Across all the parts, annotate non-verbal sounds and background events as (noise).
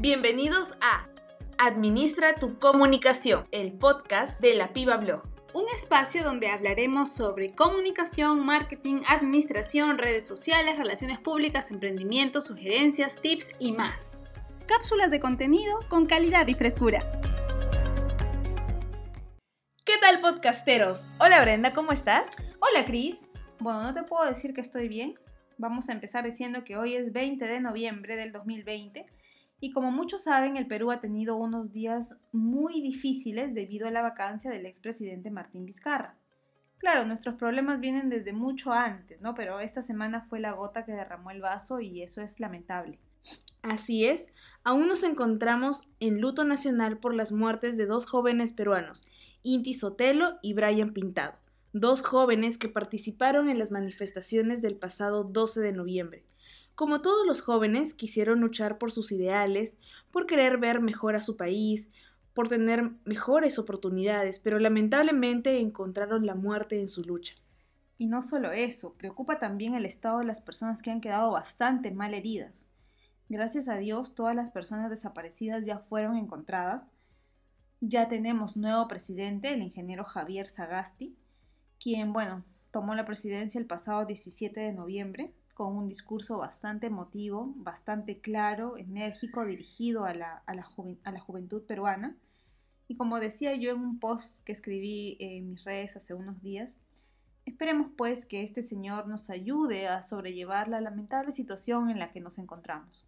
Bienvenidos a Administra tu comunicación, el podcast de la Piba Blog. Un espacio donde hablaremos sobre comunicación, marketing, administración, redes sociales, relaciones públicas, emprendimiento, sugerencias, tips y más. Cápsulas de contenido con calidad y frescura. ¿Qué tal podcasteros? Hola Brenda, ¿cómo estás? Hola Cris. Bueno, no te puedo decir que estoy bien. Vamos a empezar diciendo que hoy es 20 de noviembre del 2020 y como muchos saben, el Perú ha tenido unos días muy difíciles debido a la vacancia del expresidente Martín Vizcarra. Claro, nuestros problemas vienen desde mucho antes, ¿no? Pero esta semana fue la gota que derramó el vaso y eso es lamentable. Así es, aún nos encontramos en luto nacional por las muertes de dos jóvenes peruanos, Inti Sotelo y Brian Pintado, dos jóvenes que participaron en las manifestaciones del pasado 12 de noviembre como todos los jóvenes, quisieron luchar por sus ideales, por querer ver mejor a su país, por tener mejores oportunidades, pero lamentablemente encontraron la muerte en su lucha. Y no solo eso, preocupa también el estado de las personas que han quedado bastante mal heridas. Gracias a Dios, todas las personas desaparecidas ya fueron encontradas. Ya tenemos nuevo presidente, el ingeniero Javier Sagasti, quien, bueno, tomó la presidencia el pasado 17 de noviembre con un discurso bastante emotivo, bastante claro, enérgico, dirigido a la, a la, juventud peruana. Y como decía yo en un post que escribí en mis redes hace unos días, esperemos pues que este Señor nos ayude a sobrellevar la lamentable situación en la que nos encontramos.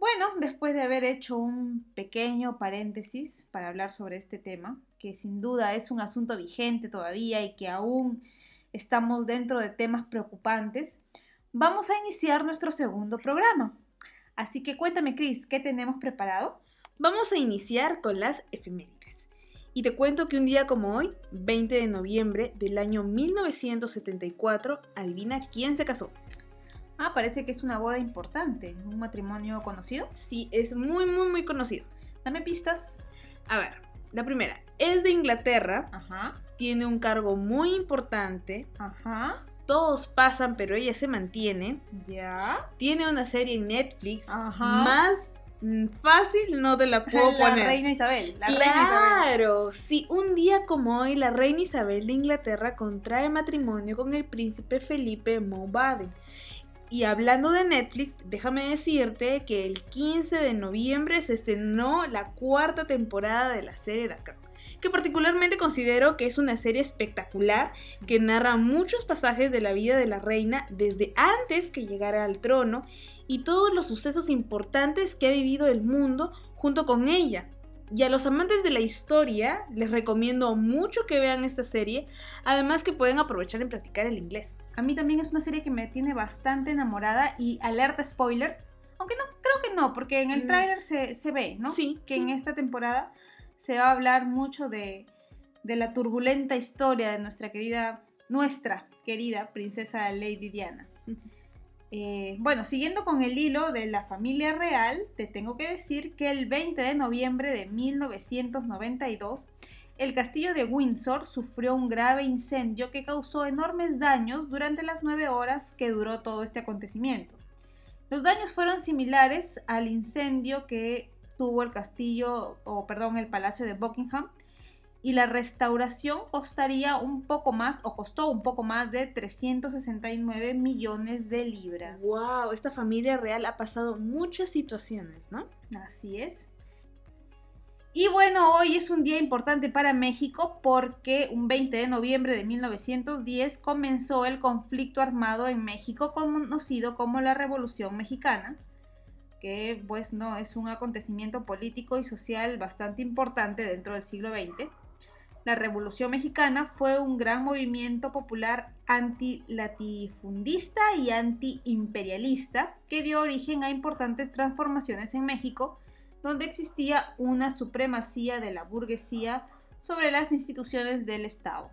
Bueno, después de haber hecho un pequeño paréntesis para hablar sobre este tema, que sin duda es un asunto vigente todavía y que aún estamos dentro de temas preocupantes, vamos a iniciar nuestro segundo programa. Así que cuéntame, Cris, ¿qué tenemos preparado? Vamos a iniciar con las efemérides. Y te cuento que un día como hoy, 20 de noviembre del año 1974, adivina quién se casó. Ah, parece que es una boda importante, un matrimonio conocido. Sí, es muy, muy, muy conocido. Dame pistas. A ver, la primera, es de Inglaterra. Ajá. Tiene un cargo muy importante. Ajá todos pasan, pero ella se mantiene. Ya. Tiene una serie en Netflix. Ajá. Más mm, fácil no te la puedo poner. La reina Isabel. La claro, reina Isabel. sí, un día como hoy, la reina Isabel de Inglaterra contrae matrimonio con el príncipe Felipe Mountbatten. Y hablando de Netflix, déjame decirte que el 15 de noviembre se estrenó la cuarta temporada de la serie The Crown que particularmente considero que es una serie espectacular que narra muchos pasajes de la vida de la reina desde antes que llegara al trono y todos los sucesos importantes que ha vivido el mundo junto con ella. Y a los amantes de la historia les recomiendo mucho que vean esta serie, además que pueden aprovechar en practicar el inglés. A mí también es una serie que me tiene bastante enamorada y alerta spoiler, aunque no creo que no, porque en el mm. tráiler se, se, ve, ¿no? Sí. Que en esta temporada se va a hablar mucho de, la turbulenta historia de nuestra querida, nuestra querida princesa Lady Diana. (laughs) Eh, bueno, siguiendo con el hilo de la familia real, te tengo que decir que el 20 de noviembre de 1992, el castillo de Windsor sufrió un grave incendio que causó enormes daños durante las nueve horas que duró todo este acontecimiento. Los daños fueron similares al incendio que tuvo el castillo, o perdón, el palacio de Buckingham, y la restauración costaría un poco más, o costó un poco más de 369 millones de libras. ¡Wow! Esta familia real ha pasado muchas situaciones, ¿no? Así es. Y bueno, hoy es un día importante para México porque un 20 de noviembre de 1910 comenzó el conflicto armado en México conocido como la Revolución Mexicana que pues no es un acontecimiento político y social bastante importante dentro del siglo XX. La Revolución Mexicana fue un gran movimiento popular anti-latifundista y anti-imperialista que dio origen a importantes transformaciones en México, donde existía una supremacía de la burguesía sobre las instituciones del Estado.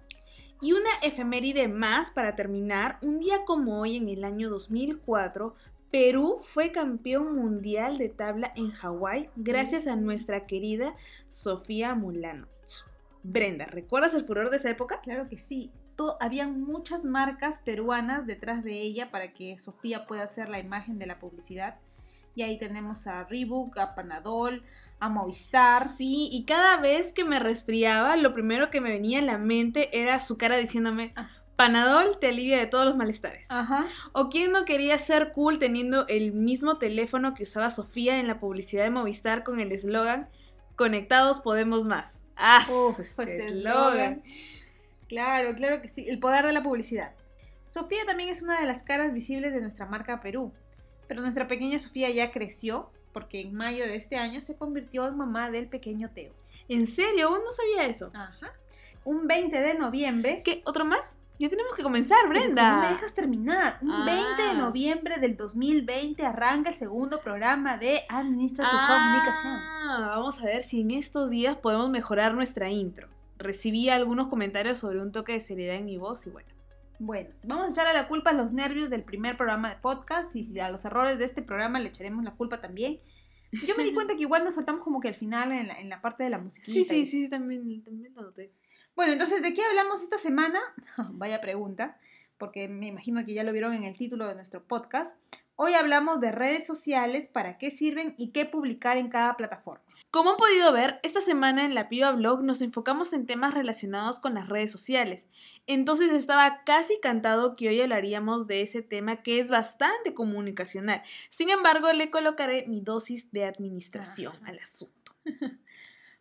Y una efeméride más para terminar, un día como hoy en el año 2004 Perú fue campeón mundial de tabla en Hawái gracias a nuestra querida Sofía Mulanovich. Brenda, ¿recuerdas el furor de esa época? Claro que sí. habían muchas marcas peruanas detrás de ella para que Sofía pueda hacer la imagen de la publicidad. Y ahí tenemos a Reebok, a Panadol, a Movistar. Sí, y cada vez que me resfriaba, lo primero que me venía a la mente era su cara diciéndome, Ah. Panadol te alivia de todos los malestares. Ajá. ¿O quién no quería ser cool teniendo el mismo teléfono que usaba Sofía en la publicidad de Movistar con el eslogan Conectados podemos más? ¡Ah! Uf, ese pues eslogan. Claro, claro que sí. El poder de la publicidad. Sofía también es una de las caras visibles de nuestra marca Perú. Pero nuestra pequeña Sofía ya creció porque en mayo de este año se convirtió en mamá del pequeño Teo. ¿En serio? Aún no sabía eso. Ajá. Un 20 de noviembre. ¿Qué? ¿Otro más? Ya tenemos que comenzar, Brenda. no me dejas terminar. Un Ah. 20 de noviembre del 2020 arranca el segundo programa de Administra tu Ah, Comunicación. Vamos a ver si en estos días podemos mejorar nuestra intro. Recibí algunos comentarios sobre un toque de seriedad en mi voz y bueno. Bueno, vamos a echarle la culpa a los nervios del primer programa de podcast y a los errores de este programa le echaremos la culpa también. Yo me di (laughs) cuenta que igual nos soltamos como que al final en la, en la parte de la música. Sí, sí, sí, también, también lo noté. Bueno, entonces, ¿de qué hablamos esta semana? (laughs) Vaya pregunta, porque me imagino que ya lo vieron en el título de nuestro podcast. Hoy hablamos de redes sociales, para qué sirven y qué publicar en cada plataforma. Como han podido ver, esta semana en la Piva Blog nos enfocamos en temas relacionados con las redes sociales. Entonces estaba casi cantado que hoy hablaríamos de ese tema que es bastante comunicacional. Sin embargo, le colocaré mi dosis de administración Ajá. al asunto. (laughs)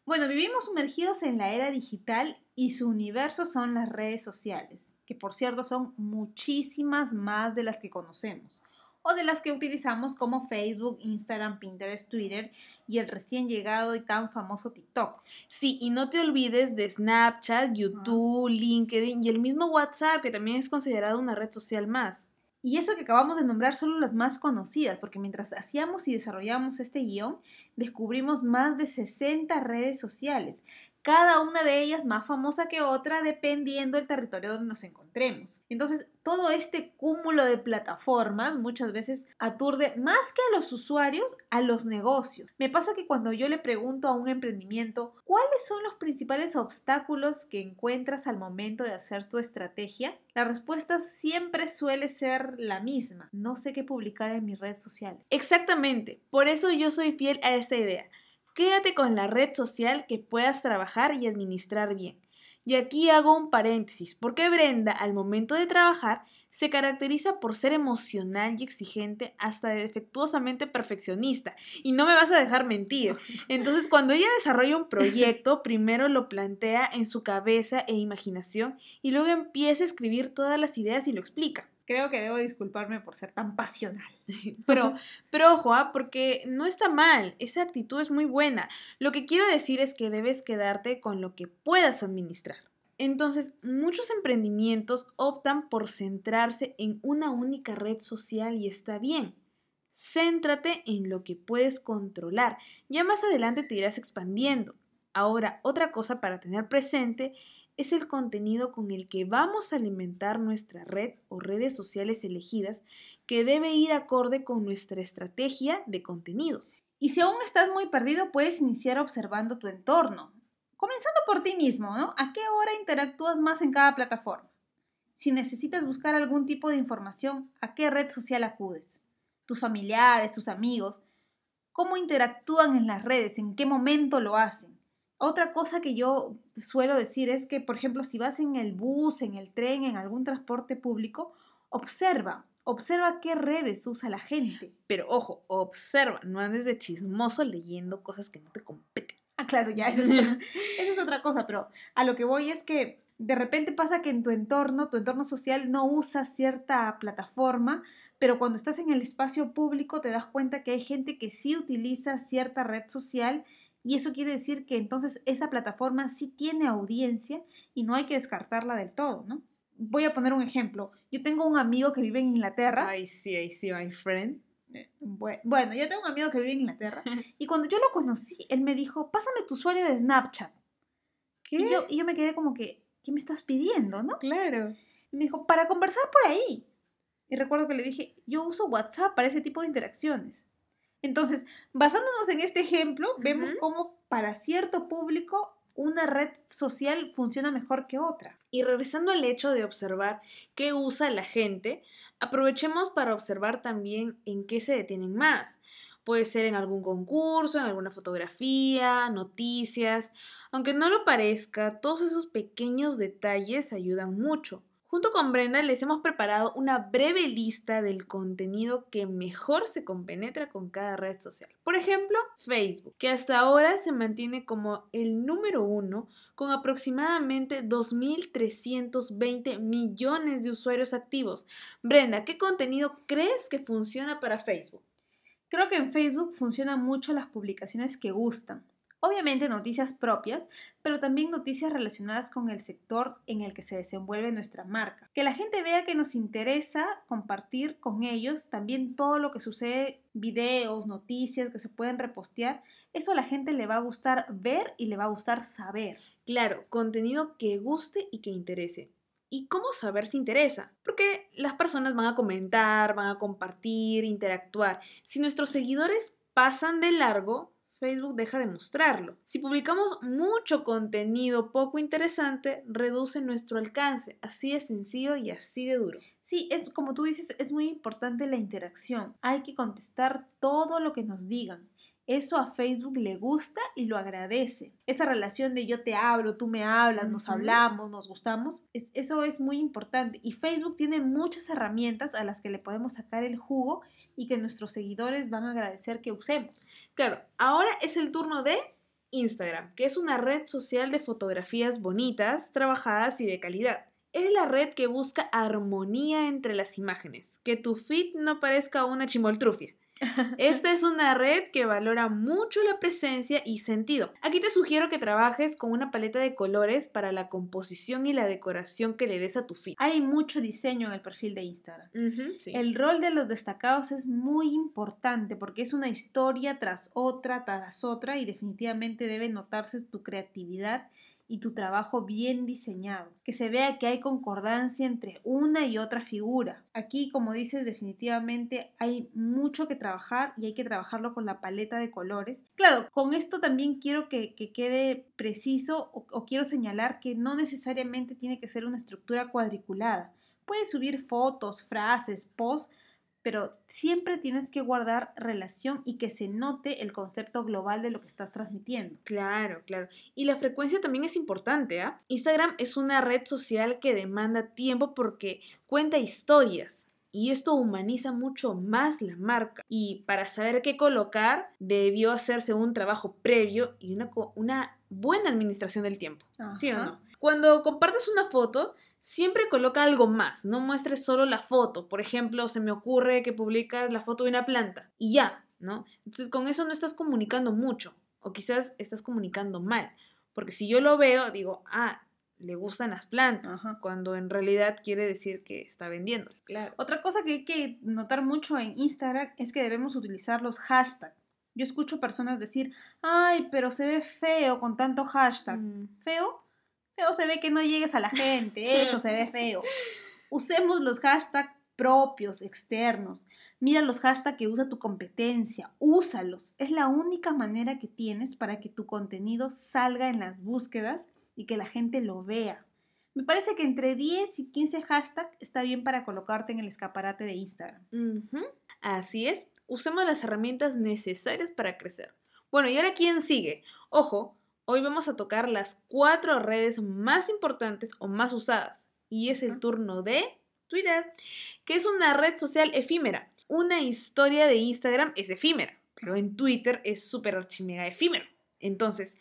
Bueno, vivimos sumergidos en la era digital y su universo son las redes sociales, que por cierto son muchísimas más de las que conocemos o de las que utilizamos como Facebook, Instagram, Pinterest, Twitter y el recién llegado y tan famoso TikTok. Sí, y no te olvides de Snapchat, YouTube, LinkedIn y el mismo WhatsApp, que también es considerado una red social más. Y eso que acabamos de nombrar solo las más conocidas, porque mientras hacíamos y desarrollamos este guion, descubrimos más de 60 redes sociales, cada una de ellas más famosa que otra dependiendo del territorio donde nos encontremos. Entonces, todo este cúmulo de plataformas muchas veces aturde más que a los usuarios, a los negocios. Me pasa que cuando yo le pregunto a un emprendimiento, ¿cuáles son los principales obstáculos que encuentras al momento de hacer tu estrategia? La respuesta siempre suele ser la misma. No sé qué publicar en mi red social. Exactamente, por eso yo soy fiel a esta idea. Quédate con la red social que puedas trabajar y administrar bien. Y aquí hago un paréntesis, porque Brenda al momento de trabajar se caracteriza por ser emocional y exigente hasta de defectuosamente perfeccionista. Y no me vas a dejar mentir. (laughs) Entonces, cuando ella desarrolla un proyecto, primero lo plantea en su cabeza e imaginación y luego empieza a escribir todas las ideas y lo explica. Creo que debo disculparme por ser tan pasional. (laughs) Pero, pero ojo, ¿ah? porque no está mal, esa actitud es muy buena. Lo que quiero decir es que debes quedarte con lo que puedas administrar. Entonces, muchos emprendimientos optan por centrarse en una única red social y está bien. Céntrate en lo que puedes controlar. Ya más adelante te irás expandiendo. Ahora, otra cosa para tener presente es el contenido con el que vamos a alimentar nuestra red o redes sociales elegidas que debe ir acorde con nuestra estrategia de contenidos. Y si aún estás muy perdido, puedes iniciar observando tu entorno. Comenzando por ti mismo, ¿no? ¿A qué hora interactúas más en cada plataforma? Si necesitas buscar algún tipo de información, ¿a qué red social acudes? Tus familiares, tus amigos, ¿cómo interactúan en las redes? ¿En qué momento lo hacen? Otra cosa que yo suelo decir es que, por ejemplo, si vas en el bus, en el tren, en algún transporte público, observa, observa qué redes usa la gente. Pero ojo, observa, no andes de chismoso leyendo cosas que no te competen. Ah, claro, ya, eso es, otra, (laughs) eso es otra cosa, pero a lo que voy es que de repente pasa que en tu entorno, tu entorno social, no usas cierta plataforma, pero cuando estás en el espacio público te das cuenta que hay gente que sí utiliza cierta red social y eso quiere decir que entonces esa plataforma sí tiene audiencia y no hay que descartarla del todo, ¿no? Voy a poner un ejemplo. Yo tengo un amigo que vive en Inglaterra. Ay, sí, ay, sí, my friend. Eh, bue- Bueno, yo tengo un amigo que vive en Inglaterra (laughs) y cuando yo lo conocí, él me dijo, pásame tu usuario de Snapchat. ¿Qué? Y yo, y yo me quedé como que, ¿qué me estás pidiendo, no? Claro. Y me dijo, para conversar por ahí. Y recuerdo que le dije, yo uso WhatsApp para ese tipo de interacciones. Entonces, basándonos en este ejemplo, vemos cómo para cierto público una red social funciona mejor que otra. Y regresando al hecho de observar qué usa la gente, aprovechemos para observar también en qué se detienen más. Puede ser en algún concurso, en alguna fotografía, noticias. Aunque no lo parezca, todos esos pequeños detalles ayudan mucho. Junto con Brenda les hemos preparado una breve lista del contenido que mejor se compenetra con cada red social. Por ejemplo, Facebook, que hasta ahora se mantiene como el número uno con aproximadamente 2.320 millones de usuarios activos. Brenda, ¿qué contenido crees que funciona para Facebook? Creo que en Facebook funcionan mucho las publicaciones que gustan. Obviamente noticias propias, pero también noticias relacionadas con el sector en el que se desenvuelve nuestra marca. Que la gente vea que nos interesa compartir con ellos también todo lo que sucede, videos, noticias que se pueden repostear. Eso a la gente le va a gustar ver y le va a gustar saber. Claro, contenido que guste y que interese. ¿Y cómo saber si interesa? Porque las personas van a comentar, van a compartir, interactuar. Si nuestros seguidores pasan de largo, Facebook deja de mostrarlo. Si publicamos mucho contenido poco interesante, reduce nuestro alcance. Así de sencillo y así de duro. Sí, es como tú dices, es muy importante la interacción. Hay que contestar todo lo que nos digan. Eso a Facebook le gusta y lo agradece. Esa relación de yo te hablo, tú me hablas, nos hablamos, nos gustamos, eso es muy importante. Y Facebook tiene muchas herramientas a las que le podemos sacar el jugo y que nuestros seguidores van a agradecer que usemos. Claro, ahora es el turno de Instagram, que es una red social de fotografías bonitas, trabajadas y de calidad. Es la red que busca armonía entre las imágenes, que tu feed no parezca una chimoltrufia. Esta es una red que valora mucho la presencia y sentido. Aquí te sugiero que trabajes con una paleta de colores para la composición y la decoración que le des a tu feed. Hay mucho diseño en el perfil de Instagram. El rol de los destacados es muy importante porque es una historia tras otra, tras otra y definitivamente debe notarse tu creatividad y tu trabajo bien diseñado, que se vea que hay concordancia entre una y otra figura. Aquí, como dices, definitivamente hay mucho que trabajar y hay que trabajarlo con la paleta de colores. Claro, con esto también quiero que, quede preciso o, o quiero señalar que no necesariamente tiene que ser una estructura cuadriculada. Puedes subir fotos, frases, posts pero siempre tienes que guardar relación y que se note el concepto global de lo que estás transmitiendo. Claro, claro. Y la frecuencia también es importante, ¿ah? Instagram es una red social que demanda tiempo porque cuenta historias. Y esto humaniza mucho más la marca. Y para saber qué colocar, debió hacerse un trabajo previo y una, una buena administración del tiempo. ¿Sí o no? Cuando compartes una foto, siempre coloca algo más, no muestres solo la foto. Por ejemplo, se me ocurre que publicas la foto de una planta y ya, ¿no? Entonces con eso no estás comunicando mucho o quizás estás comunicando mal, porque si yo lo veo, digo, ah, le gustan las plantas, cuando en realidad quiere decir que está vendiendo. Claro. Otra cosa que hay que notar mucho en Instagram es que debemos utilizar los hashtags. Yo escucho personas decir, ay, pero se ve feo con tanto hashtag. Mm. ¿Feo? Feo se ve que no llegues a la gente, eso se ve (laughs) feo. Usemos los hashtags propios, externos. Mira los hashtags que usa tu competencia, úsalos. Es la única manera que tienes para que tu contenido salga en las búsquedas y que la gente lo vea. Me parece que entre 10 y 15 hashtags está bien para colocarte en el escaparate de Instagram. Así es, usemos las herramientas necesarias para crecer. Bueno, ¿y ahora quién sigue? Ojo, Hoy vamos a tocar las cuatro redes más importantes o más usadas. Y es el turno de Twitter, que es una red social efímera. Una historia de Instagram es efímera, pero en Twitter es súper archimega efímero. Entonces,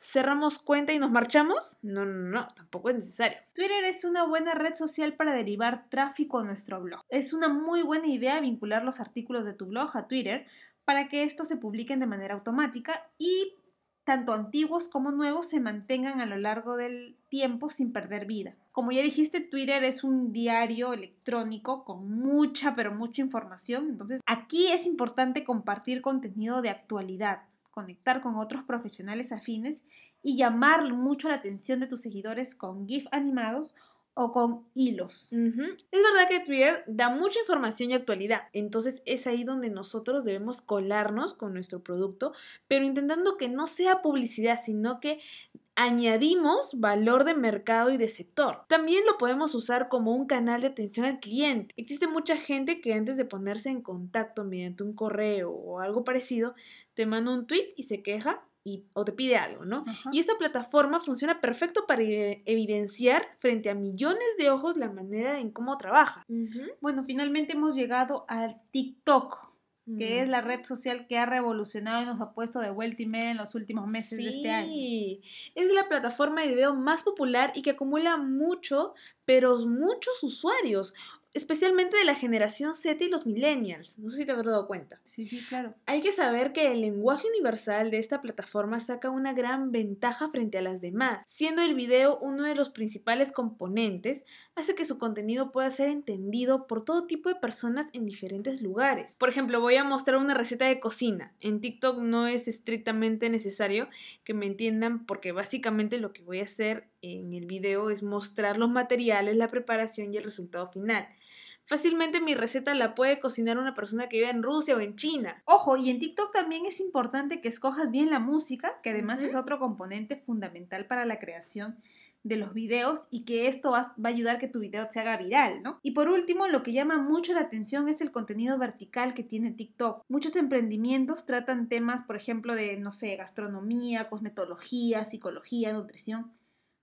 ¿cerramos cuenta y nos marchamos? No, no, no, tampoco es necesario. Twitter es una buena red social para derivar tráfico a nuestro blog. Es una muy buena idea vincular los artículos de tu blog a Twitter para que estos se publiquen de manera automática y tanto antiguos como nuevos, se mantengan a lo largo del tiempo sin perder vida. Como ya dijiste, Twitter es un diario electrónico con mucha, pero mucha información. Entonces, aquí es importante compartir contenido de actualidad, conectar con otros profesionales afines y llamar mucho la atención de tus seguidores con GIF animados o con hilos. Es verdad que Twitter da mucha información y actualidad, entonces es ahí donde nosotros debemos colarnos con nuestro producto, pero intentando que no sea publicidad, sino que añadimos valor de mercado y de sector. También lo podemos usar como un canal de atención al cliente. Existe mucha gente que antes de ponerse en contacto mediante un correo o algo parecido, te manda un tweet y se queja y, o te pide algo, ¿no? Ajá. Y esta plataforma funciona perfecto para evi- evidenciar frente a millones de ojos la manera en cómo trabaja. Bueno, finalmente hemos llegado al TikTok, que es la red social que ha revolucionado y nos ha puesto de vuelta y media en los últimos meses de este año. Sí, es la plataforma de video más popular y que acumula mucho, pero muchos usuarios, especialmente de la generación Z y los millennials. No sé si te habrás dado cuenta. Sí, sí, claro. Hay que saber que el lenguaje universal de esta plataforma saca una gran ventaja frente a las demás, siendo el video uno de los principales componentes, hace que su contenido pueda ser entendido por todo tipo de personas en diferentes lugares. Por ejemplo, voy a mostrar una receta de cocina. En TikTok no es estrictamente necesario que me entiendan porque básicamente lo que voy a hacer en el video es mostrar los materiales, la preparación y el resultado final. Fácilmente mi receta la puede cocinar una persona que vive en Rusia o en China. Ojo, y en TikTok también es importante que escojas bien la música, que además es otro componente fundamental para la creación de los videos y que esto va, va a ayudar a que tu video se haga viral, ¿no? Y por último, lo que llama mucho la atención es el contenido vertical que tiene TikTok. Muchos emprendimientos tratan temas, por ejemplo, de, no sé, gastronomía, cosmetología, psicología, nutrición.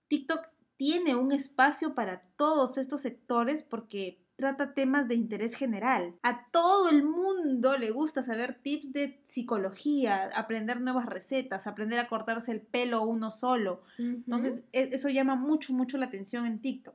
TikTok tiene un espacio para todos estos sectores porque trata temas de interés general. A todo el mundo le gusta saber tips de psicología, aprender nuevas recetas, aprender a cortarse el pelo uno solo. Entonces, e- eso llama mucho, mucho la atención en TikTok.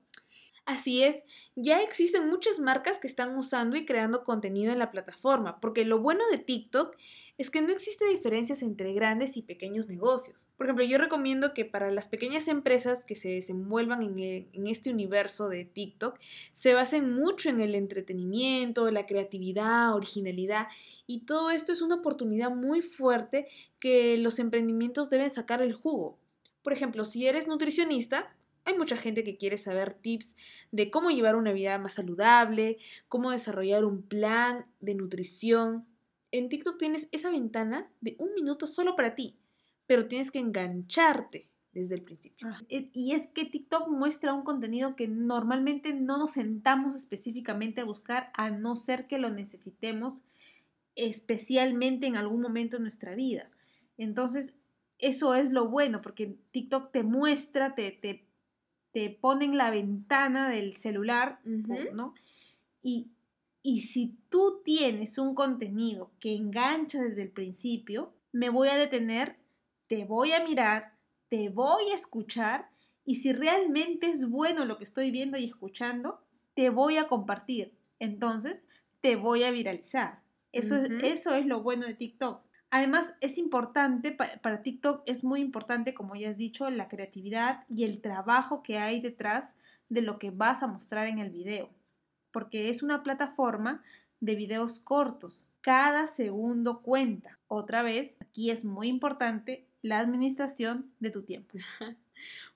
Así es, ya existen muchas marcas que están usando y creando contenido en la plataforma, porque lo bueno de TikTok es que no existe diferencias entre grandes y pequeños negocios. Por ejemplo, yo recomiendo que para las pequeñas empresas que se desenvuelvan en, este universo de TikTok, se basen mucho en el entretenimiento, la creatividad, originalidad, y todo esto es una oportunidad muy fuerte que los emprendimientos deben sacar el jugo. Por ejemplo, si eres nutricionista, hay mucha gente que quiere saber tips de cómo llevar una vida más saludable, cómo desarrollar un plan de nutrición. En TikTok tienes esa ventana de un minuto solo para ti, pero tienes que engancharte desde el principio. Eh, Y es que TikTok muestra un contenido que normalmente no nos sentamos específicamente a buscar, a no ser que lo necesitemos especialmente en algún momento de nuestra vida. Entonces, eso es lo bueno, porque TikTok te muestra, te, te, te pone en la ventana del celular. ¿no? Y, y si tú tienes un contenido que engancha desde el principio, me voy a detener, te voy a mirar, te voy a escuchar y si realmente es bueno lo que estoy viendo y escuchando, te voy a compartir. Entonces, te voy a viralizar. Eso, es, eso es lo bueno de TikTok. Además, es importante, pa- para TikTok es muy importante, como ya has dicho, la creatividad y el trabajo que hay detrás de lo que vas a mostrar en el video. Porque es una plataforma de videos cortos. Cada segundo cuenta. Otra vez, aquí es muy importante la administración de tu tiempo. (laughs)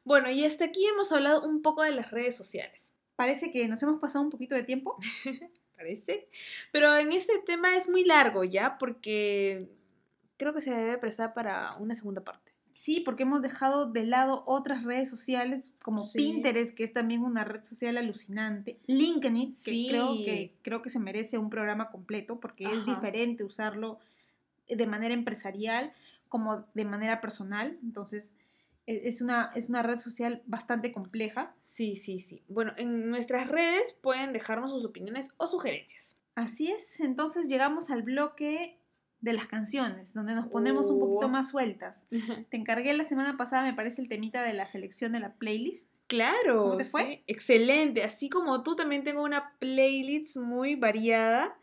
Bueno, y hasta aquí hemos hablado un poco de las redes sociales. Parece que nos hemos pasado un poquito de tiempo. (laughs) parece. Pero en este tema es muy largo ya, porque creo que se debe prestar para una segunda parte. Sí, porque hemos dejado de lado otras redes sociales como Sí. Pinterest, que es también una red social alucinante. LinkedIn, que, Sí. creo, que creo que se merece un programa completo porque es diferente usarlo de manera empresarial como de manera personal. Entonces, e- es una, es una red social bastante compleja. Sí, sí, sí. Bueno, en nuestras redes pueden dejarnos sus opiniones o sugerencias. Así es, entonces llegamos al bloque de las canciones, donde nos ponemos un poquito Oh. más sueltas. Te encargué la semana pasada, me parece, el temita de la selección de la playlist. Claro. ¿Cómo te fue? sí, Excelente. Así como tú, también tengo una playlist muy variada.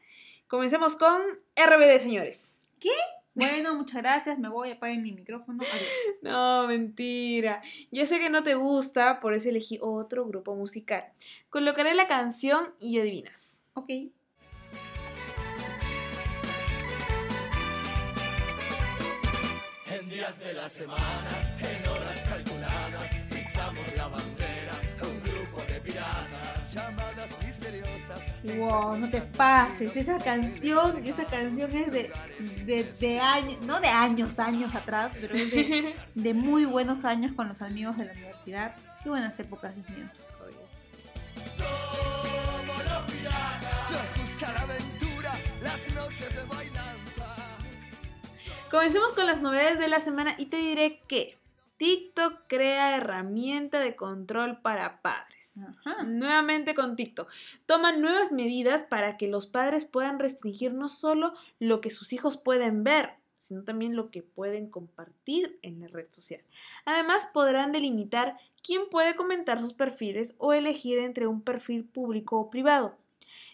Comencemos con RBD, señores. Bueno, muchas gracias, me voy, apaguen mi micrófono. Adiós. (laughs) No, mentira. Yo sé que no te gusta, por eso elegí otro grupo musical. Colocaré la canción y adivinas. Ok. Días de la semana, en horas calculadas, pisamos la bandera, un grupo Wow, no te pases. Esa canción, esa canción es de, de, años, no de años, años atrás, pero es de, de, muy buenos años con los amigos de la universidad. Qué buenas épocas, Dios mío. Comencemos con las novedades de la semana y te diré que TikTok crea herramienta de control para padres. Nuevamente con TikTok. Toman nuevas medidas para que los padres puedan restringir no solo lo que sus hijos pueden ver, sino también lo que pueden compartir en la red social. Además, podrán delimitar quién puede comentar sus perfiles o elegir entre un perfil público o privado.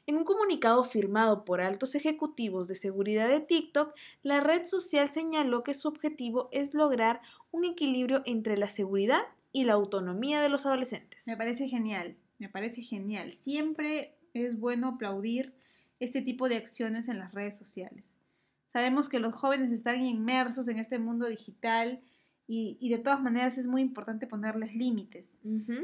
En un comunicado firmado por altos ejecutivos de seguridad de TikTok, la red social señaló que su objetivo es lograr un equilibrio entre la seguridad y la autonomía de los adolescentes. Me parece genial, me parece genial. Siempre es bueno aplaudir este tipo de acciones en las redes sociales. Sabemos que los jóvenes están inmersos en este mundo digital y, de todas maneras es muy importante ponerles límites.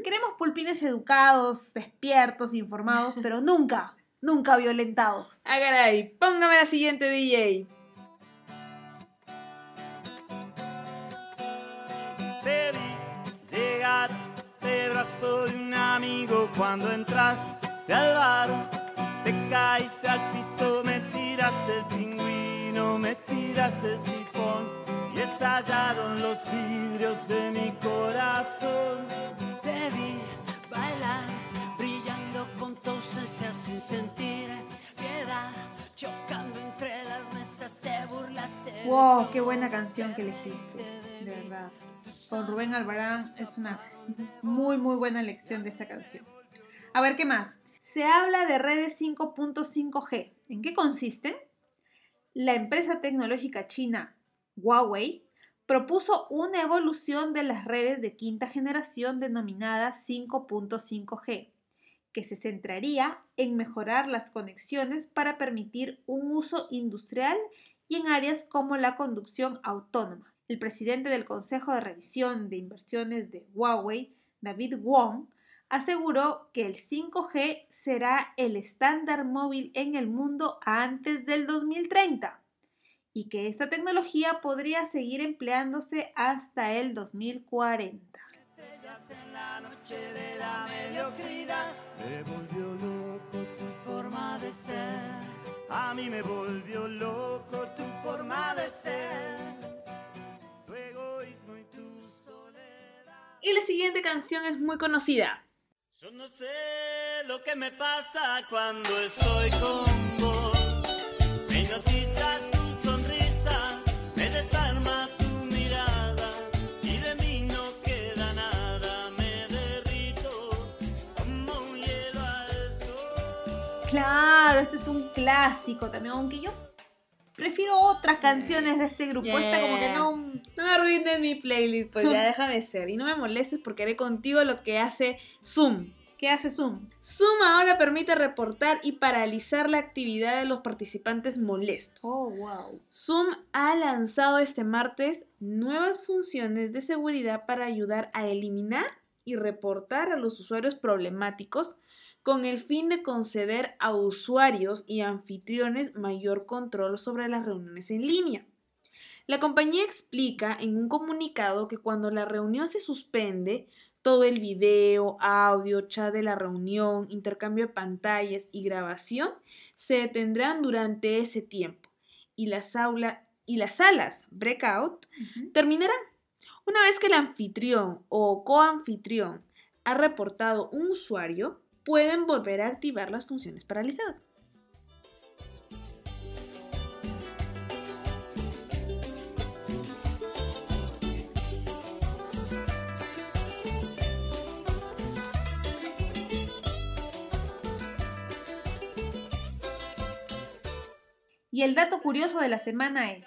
Queremos pulpines educados, despiertos, informados, (laughs) pero nunca, nunca violentados. Caray, póngame la siguiente DJ. Te vi llegar de brazo de un amigo cuando entraste al bar. Te caíste al piso, me tiraste el pingüino, me tiraste el sifón y estallaron los ¡Wow! ¡Qué buena canción que elegiste! De verdad. Con Rubén Albarán es una muy, muy buena lección de esta canción. A ver, ¿qué más? Se habla de redes 5.5G. ¿En qué consisten? La empresa tecnológica china Huawei propuso una evolución de las redes de quinta generación denominada 5.5G que se centraría en mejorar las conexiones para permitir un uso industrial y en áreas como la conducción autónoma. El presidente del Consejo de Revisión de Inversiones de Huawei, David Wong, aseguró que el 5G será el estándar móvil en el mundo antes del 2030 y que esta tecnología podría seguir empleándose hasta el 2040 de la mediocridad. Me volvió loco tu forma de ser. A mí me volvió loco tu forma de ser. Tu egoísmo y tu soledad. Y la siguiente canción es muy conocida. Yo no sé lo que me pasa cuando estoy con vos. Me Claro, este es un clásico también, aunque yo prefiero otras canciones de este grupo. Esta como que no... No me arruines mi playlist, pues ya (laughs) déjame ser. Y no me molestes porque haré contigo lo que hace Zoom. ¿Qué hace Zoom? Zoom ahora permite reportar y paralizar la actividad de los participantes molestos. Oh, wow. Zoom ha lanzado este martes nuevas funciones de seguridad para ayudar a eliminar y reportar a los usuarios problemáticos con el fin de conceder a usuarios y anfitriones mayor control sobre las reuniones en línea. La compañía explica en un comunicado que cuando la reunión se suspende, todo el video, audio, chat de la reunión, intercambio de pantallas y grabación se detendrán durante ese tiempo y las, y las salas breakout terminarán. Una vez que el anfitrión o coanfitrión ha reportado un usuario, pueden volver a activar las funciones paralizadas. Y el dato curioso de la semana es,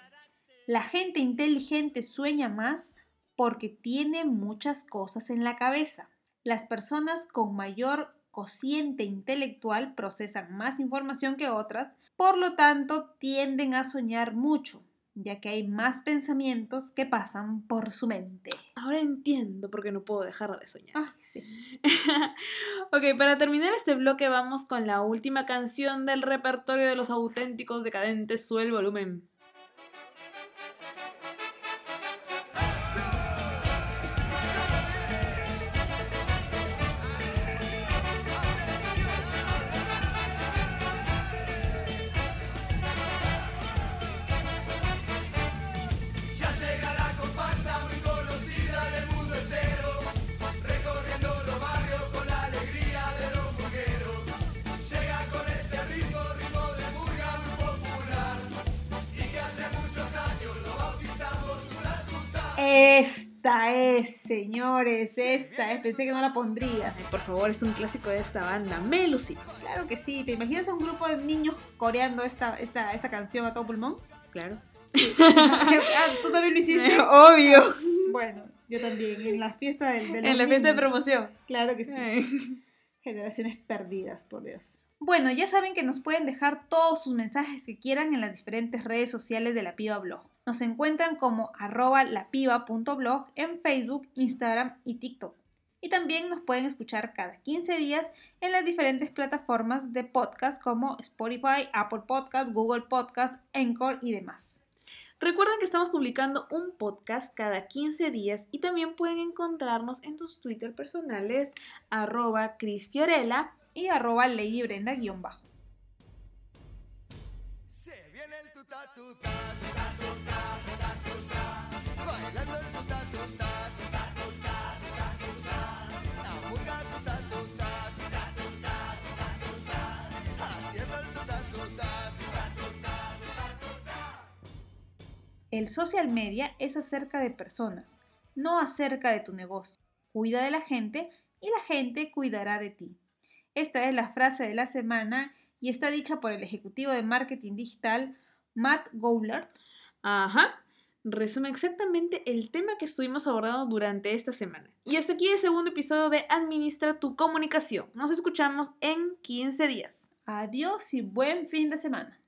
la gente inteligente sueña más porque tiene muchas cosas en la cabeza. Las personas con mayor cociente intelectual procesan más información que otras, por lo tanto tienden a soñar mucho, ya que hay más pensamientos que pasan por su mente. Ahora entiendo por qué no puedo dejar de soñar. Ay, sí. (laughs) ok, para terminar este bloque vamos con la última canción del repertorio de los auténticos decadentes, sube el volumen. Esta es, señores, esta es. Pensé que no la pondrías. Por favor, es un clásico de esta banda, Melusi. Claro que sí. ¿Te imaginas a un grupo de niños coreando esta, esta, esta canción a todo pulmón? Claro. (laughs) Ah, ¿Tú también lo hiciste? (laughs) Obvio. Bueno, yo también. En la fiesta del, de En la fiesta de promoción. Claro que sí. Ay. (laughs) Generaciones perdidas, por Dios. Bueno, ya saben que nos pueden dejar todos sus mensajes que quieran en las diferentes redes sociales de La Piba Blog. Nos encuentran como arroba lapiba.blog en Facebook, Instagram y TikTok. Y también nos pueden escuchar cada 15 días en las diferentes plataformas de podcast como Spotify, Apple Podcast, Google Podcast, Encore y demás. Recuerden que estamos publicando un podcast cada 15 días y también pueden encontrarnos en tus Twitter personales arroba Cris Fiorella. Y arroba Lady Brenda El social media es acerca de personas, no acerca de tu negocio. Cuida de la gente y la gente cuidará de ti. Esta es la frase de la semana y está dicha por el ejecutivo de marketing digital Matt Goulart. Ajá. Resume exactamente el tema que estuvimos abordando durante esta semana. Y hasta aquí el segundo episodio de Administra tu comunicación. Nos escuchamos en 15 días. Adiós y buen fin de semana.